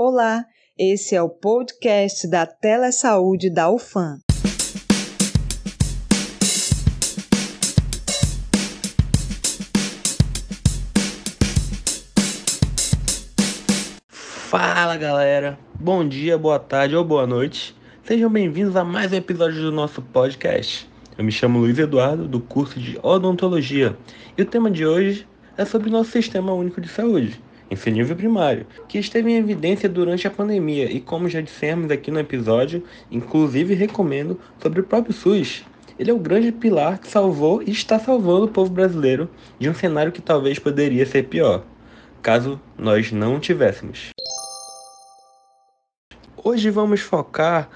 Olá, esse é o podcast da Telesaúde da UFAM. Fala galera, bom dia, boa tarde ou boa noite. Sejam bem-vindos a mais um episódio do nosso podcast. Eu me chamo Luiz Eduardo, do curso de Odontologia, e o tema de hoje é sobre o nosso Sistema Único de Saúde nível primário, que esteve em evidência durante a pandemia e como já dissemos aqui no episódio, inclusive recomendo sobre o próprio SUS. Ele é o grande pilar que salvou e está salvando o povo brasileiro de um cenário que talvez poderia ser pior, caso nós não tivéssemos. Hoje vamos focar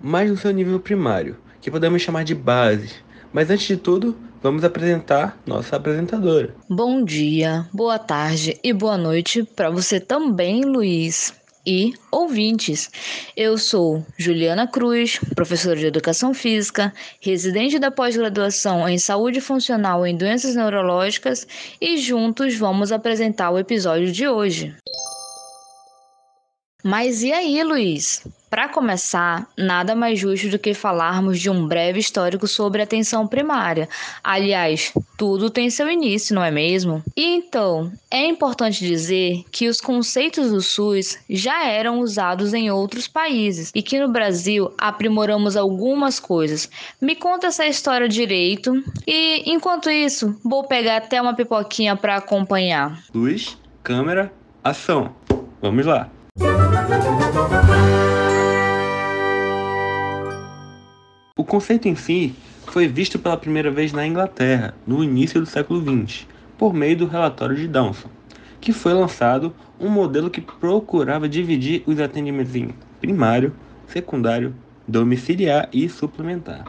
mais no seu nível primário, que podemos chamar de base. Mas antes de tudo, vamos apresentar nossa apresentadora. Bom dia, boa tarde e boa noite para você também, Luiz. E ouvintes, eu sou Juliana Cruz, professora de Educação Física, residente da pós-graduação em Saúde Funcional em Doenças Neurológicas e juntos vamos apresentar o episódio de hoje. Mas e aí, Luiz? Para começar, nada mais justo do que falarmos de um breve histórico sobre a atenção primária. Aliás, tudo tem seu início, não é mesmo? E então, é importante dizer que os conceitos do SUS já eram usados em outros países e que no Brasil aprimoramos algumas coisas. Me conta essa história direito e, enquanto isso, vou pegar até uma pipoquinha para acompanhar. Luz, câmera, ação. Vamos lá. O conceito em si foi visto pela primeira vez na Inglaterra, no início do século XX, por meio do relatório de Downson, que foi lançado um modelo que procurava dividir os atendimentos em primário, secundário, domiciliar e suplementar.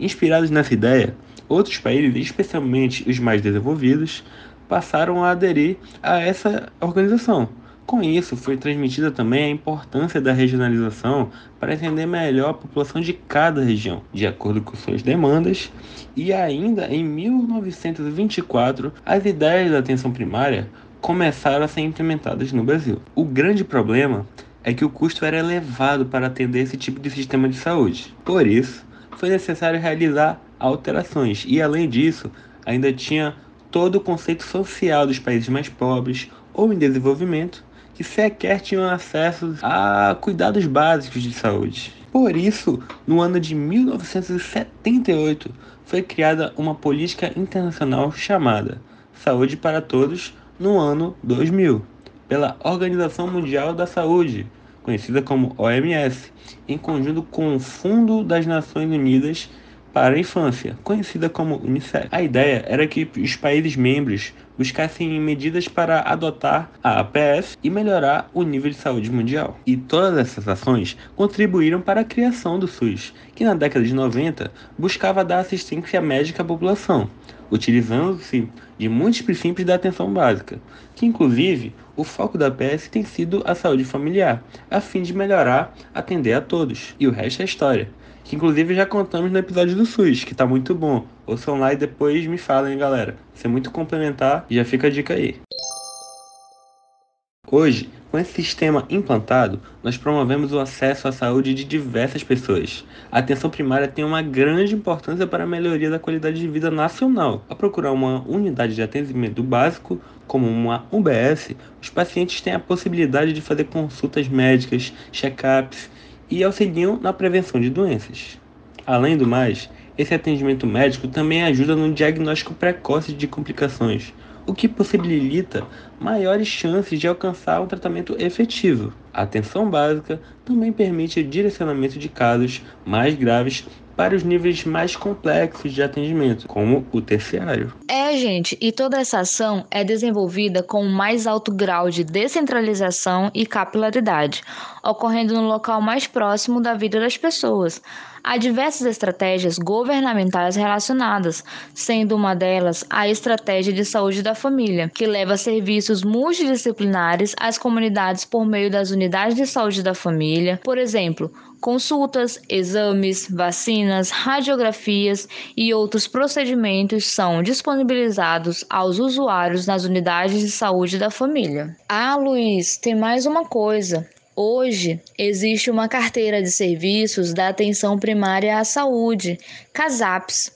Inspirados nessa ideia, outros países, especialmente os mais desenvolvidos, passaram a aderir a essa organização, com isso, foi transmitida também a importância da regionalização para entender melhor a população de cada região, de acordo com suas demandas, e ainda em 1924, as ideias da atenção primária começaram a ser implementadas no Brasil. O grande problema é que o custo era elevado para atender esse tipo de sistema de saúde. Por isso, foi necessário realizar alterações, e além disso, ainda tinha todo o conceito social dos países mais pobres ou em desenvolvimento que sequer tinham acesso a cuidados básicos de saúde. Por isso, no ano de 1978, foi criada uma política internacional chamada Saúde para Todos no ano 2000, pela Organização Mundial da Saúde, conhecida como OMS, em conjunto com o Fundo das Nações Unidas para a infância, conhecida como UNICEF. A ideia era que os países membros buscassem medidas para adotar a APS e melhorar o nível de saúde mundial. E todas essas ações contribuíram para a criação do SUS, que na década de 90 buscava dar assistência médica à população, utilizando-se de muitos princípios da atenção básica, que inclusive o foco da APS tem sido a saúde familiar, a fim de melhorar, atender a todos. E o resto é história que inclusive já contamos no episódio do SUS, que tá muito bom. Ouçam lá e depois me falem, galera. Isso é muito complementar e já fica a dica aí. Hoje, com esse sistema implantado, nós promovemos o acesso à saúde de diversas pessoas. A atenção primária tem uma grande importância para a melhoria da qualidade de vida nacional. Ao procurar uma unidade de atendimento básico, como uma UBS, os pacientes têm a possibilidade de fazer consultas médicas, check-ups e auxiliam na prevenção de doenças. Além do mais, esse atendimento médico também ajuda no diagnóstico precoce de complicações, o que possibilita maiores chances de alcançar um tratamento efetivo. A atenção básica também permite o direcionamento de casos mais graves para os níveis mais complexos de atendimento, como o terciário. É, gente, e toda essa ação é desenvolvida com o mais alto grau de descentralização e capilaridade, ocorrendo no local mais próximo da vida das pessoas. Há diversas estratégias governamentais relacionadas, sendo uma delas a Estratégia de Saúde da Família, que leva serviços multidisciplinares às comunidades por meio das unidades de saúde da família, por exemplo, consultas, exames, vacinas, radiografias e outros procedimentos são disponibilizados aos usuários nas unidades de saúde da família. Ah, Luiz, tem mais uma coisa. Hoje, existe uma carteira de serviços da atenção primária à saúde, CASAPS,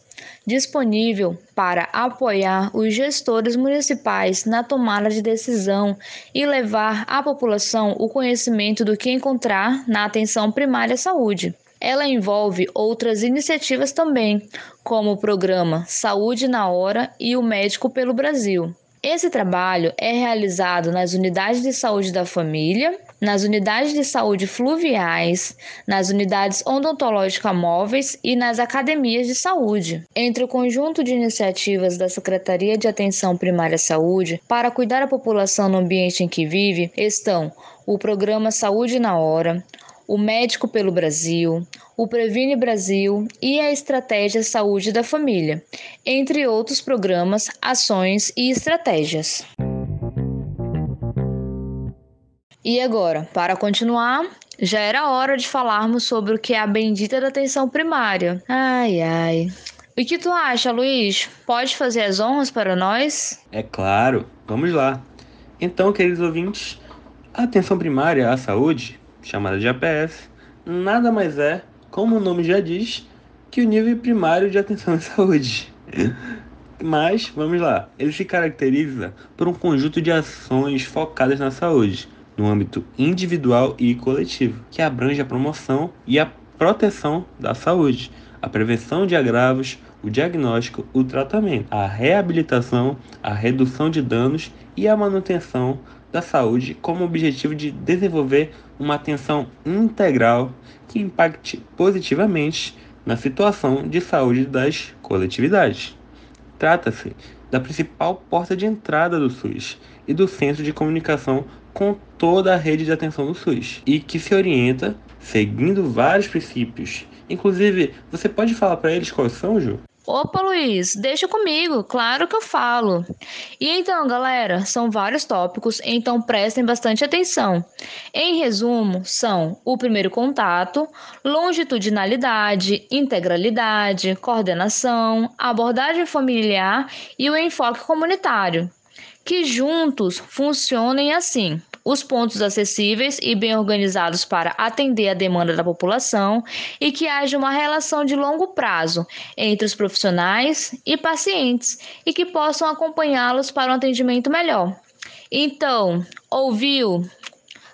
disponível para apoiar os gestores municipais na tomada de decisão e levar à população o conhecimento do que encontrar na atenção primária à saúde. Ela envolve outras iniciativas também, como o programa Saúde na Hora e o Médico pelo Brasil. Esse trabalho é realizado nas unidades de saúde da família, nas unidades de saúde fluviais, nas unidades odontológicas móveis e nas academias de saúde. Entre o conjunto de iniciativas da Secretaria de Atenção Primária à Saúde para cuidar da população no ambiente em que vive estão o programa Saúde na Hora, o Médico pelo Brasil, o Previne Brasil e a Estratégia Saúde da Família, entre outros programas, ações e estratégias. E agora, para continuar, já era hora de falarmos sobre o que é a bendita da atenção primária. Ai, ai. O que tu acha, Luiz? Pode fazer as honras para nós? É claro, vamos lá. Então, queridos ouvintes, a atenção primária à saúde chamada de APS, nada mais é, como o nome já diz, que o nível primário de atenção à saúde. Mas, vamos lá, ele se caracteriza por um conjunto de ações focadas na saúde, no âmbito individual e coletivo, que abrange a promoção e a proteção da saúde, a prevenção de agravos, o diagnóstico, o tratamento, a reabilitação, a redução de danos e a manutenção da saúde como objetivo de desenvolver uma atenção integral que impacte positivamente na situação de saúde das coletividades. Trata-se da principal porta de entrada do SUS e do centro de comunicação com toda a rede de atenção do SUS e que se orienta seguindo vários princípios. Inclusive, você pode falar para eles quais são, Ju? Opa, Luiz, deixa comigo, claro que eu falo. E então, galera, são vários tópicos, então prestem bastante atenção. Em resumo, são o primeiro contato, longitudinalidade, integralidade, coordenação, abordagem familiar e o enfoque comunitário, que juntos funcionem assim os pontos acessíveis e bem organizados para atender a demanda da população e que haja uma relação de longo prazo entre os profissionais e pacientes e que possam acompanhá-los para um atendimento melhor. Então, ouviu?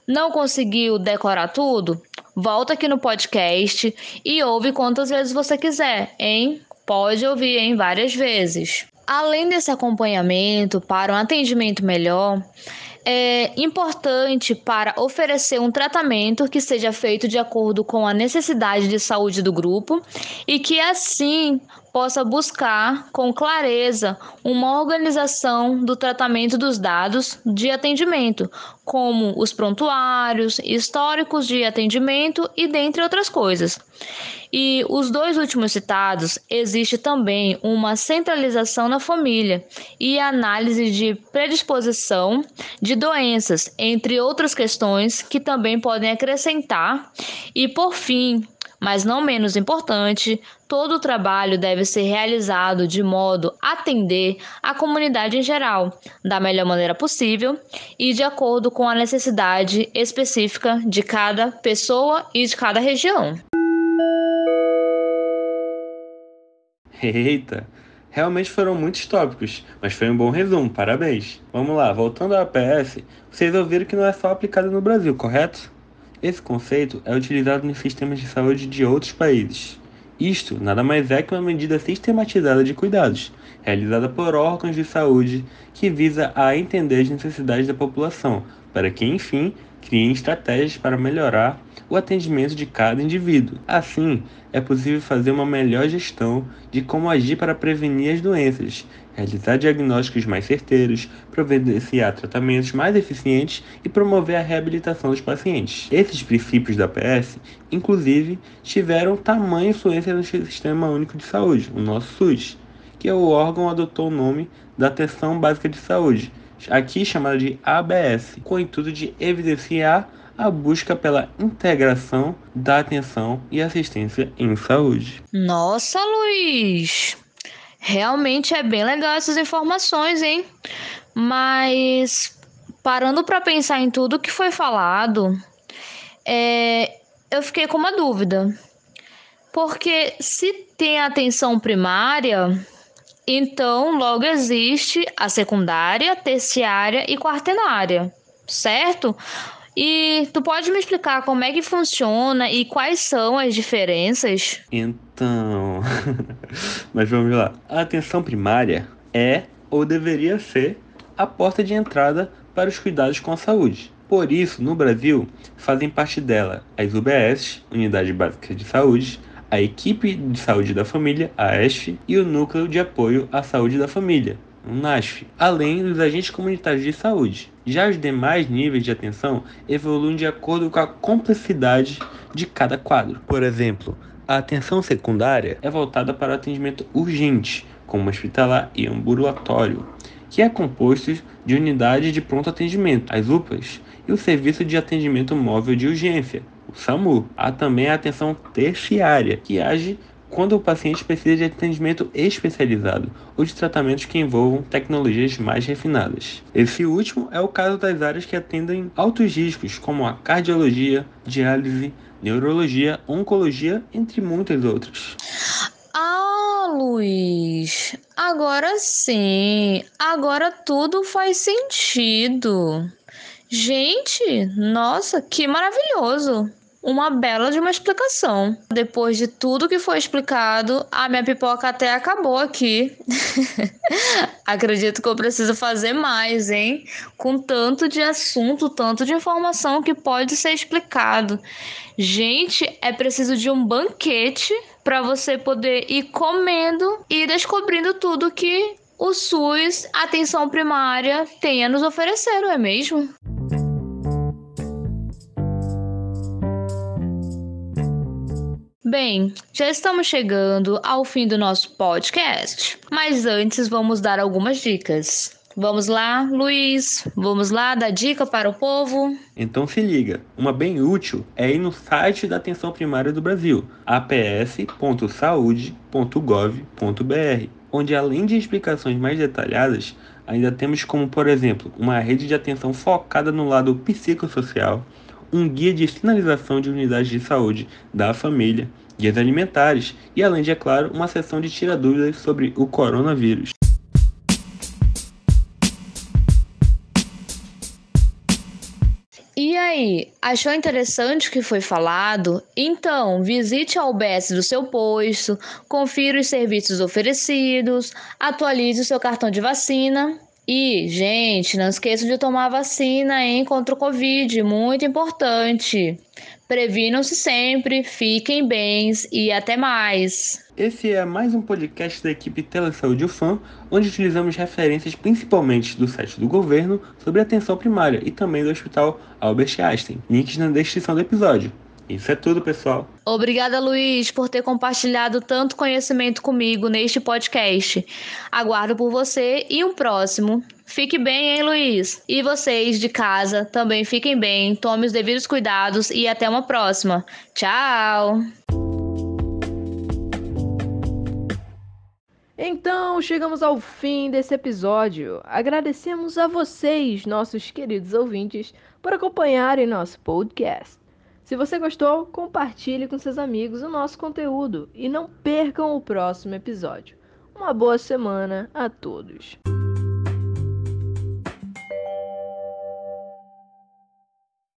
Não conseguiu decorar tudo? Volta aqui no podcast e ouve quantas vezes você quiser, hein? Pode ouvir em várias vezes. Além desse acompanhamento para um atendimento melhor, é importante para oferecer um tratamento que seja feito de acordo com a necessidade de saúde do grupo e que assim possa buscar com clareza uma organização do tratamento dos dados de atendimento, como os prontuários, históricos de atendimento e dentre outras coisas. E os dois últimos citados, existe também uma centralização na família e análise de predisposição de doenças, entre outras questões que também podem acrescentar. E por fim, mas não menos importante, todo o trabalho deve ser realizado de modo a atender a comunidade em geral, da melhor maneira possível e de acordo com a necessidade específica de cada pessoa e de cada região. Eita! Realmente foram muitos tópicos, mas foi um bom resumo, parabéns. Vamos lá, voltando ao APS, vocês ouviram que não é só aplicado no Brasil, correto? Esse conceito é utilizado nos sistemas de saúde de outros países. Isto nada mais é que uma medida sistematizada de cuidados, realizada por órgãos de saúde que visa a entender as necessidades da população, para que, enfim, criem estratégias para melhorar o atendimento de cada indivíduo. Assim, é possível fazer uma melhor gestão de como agir para prevenir as doenças, realizar diagnósticos mais certeiros, providenciar tratamentos mais eficientes e promover a reabilitação dos pacientes. Esses princípios da PS, inclusive, tiveram tamanha influência no Sistema Único de Saúde, o nosso SUS, que o órgão adotou o nome da Atenção Básica de Saúde, aqui chamada de ABS, com o intuito de evidenciar a busca pela integração da atenção e assistência em saúde. Nossa, Luiz! Realmente é bem legal essas informações, hein? Mas parando para pensar em tudo que foi falado, é, eu fiquei com uma dúvida. Porque se tem atenção primária, então logo existe a secundária, terciária e quaternária, certo? E tu pode me explicar como é que funciona e quais são as diferenças? Então, mas vamos lá. A atenção primária é ou deveria ser a porta de entrada para os cuidados com a saúde. Por isso, no Brasil, fazem parte dela as UBS, Unidade Básica de Saúde, a Equipe de Saúde da Família, a ESF, e o Núcleo de Apoio à Saúde da Família, o NASF, além dos agentes comunitários de saúde. Já os demais níveis de atenção evoluem de acordo com a complexidade de cada quadro. Por exemplo, a atenção secundária é voltada para o atendimento urgente, como hospitalar e ambulatório, que é composto de unidades de pronto atendimento, as UPAs, e o Serviço de Atendimento Móvel de Urgência, SAMU. Há também a atenção terciária, que age quando o paciente precisa de atendimento especializado ou de tratamentos que envolvam tecnologias mais refinadas. Esse último é o caso das áreas que atendem altos riscos, como a cardiologia, diálise, neurologia, oncologia, entre muitas outras. Ah, Luiz, agora sim, agora tudo faz sentido. Gente, nossa, que maravilhoso! Uma bela de uma explicação. Depois de tudo que foi explicado, a minha pipoca até acabou aqui. Acredito que eu preciso fazer mais, hein? Com tanto de assunto, tanto de informação que pode ser explicado. Gente, é preciso de um banquete para você poder ir comendo e descobrindo tudo que o SUS, atenção primária, tem a nos oferecer, não é mesmo? Bem, já estamos chegando ao fim do nosso podcast, mas antes vamos dar algumas dicas. Vamos lá, Luiz, vamos lá dar dica para o povo? Então se liga, uma bem útil é ir no site da Atenção Primária do Brasil, aps.saude.gov.br, onde além de explicações mais detalhadas, ainda temos como, por exemplo, uma rede de atenção focada no lado psicossocial, um guia de sinalização de unidades de saúde da família, guias alimentares e, além de, é claro, uma sessão de tira dúvidas sobre o coronavírus. E aí, achou interessante o que foi falado? Então, visite a UBS do seu posto, confira os serviços oferecidos, atualize o seu cartão de vacina e, gente, não esqueça de tomar vacina hein, contra o Covid, muito importante. Previnam-se sempre, fiquem bens e até mais. Esse é mais um podcast da equipe Telesaúde UFAM, onde utilizamos referências principalmente do site do governo sobre atenção primária e também do Hospital Albert Einstein. Links na descrição do episódio. Isso é tudo, pessoal. Obrigada, Luiz, por ter compartilhado tanto conhecimento comigo neste podcast. Aguardo por você e um próximo. Fique bem, hein, Luiz? E vocês de casa também fiquem bem, tome os devidos cuidados e até uma próxima. Tchau! Então, chegamos ao fim desse episódio. Agradecemos a vocês, nossos queridos ouvintes, por acompanharem nosso podcast. Se você gostou, compartilhe com seus amigos o nosso conteúdo e não percam o próximo episódio. Uma boa semana a todos!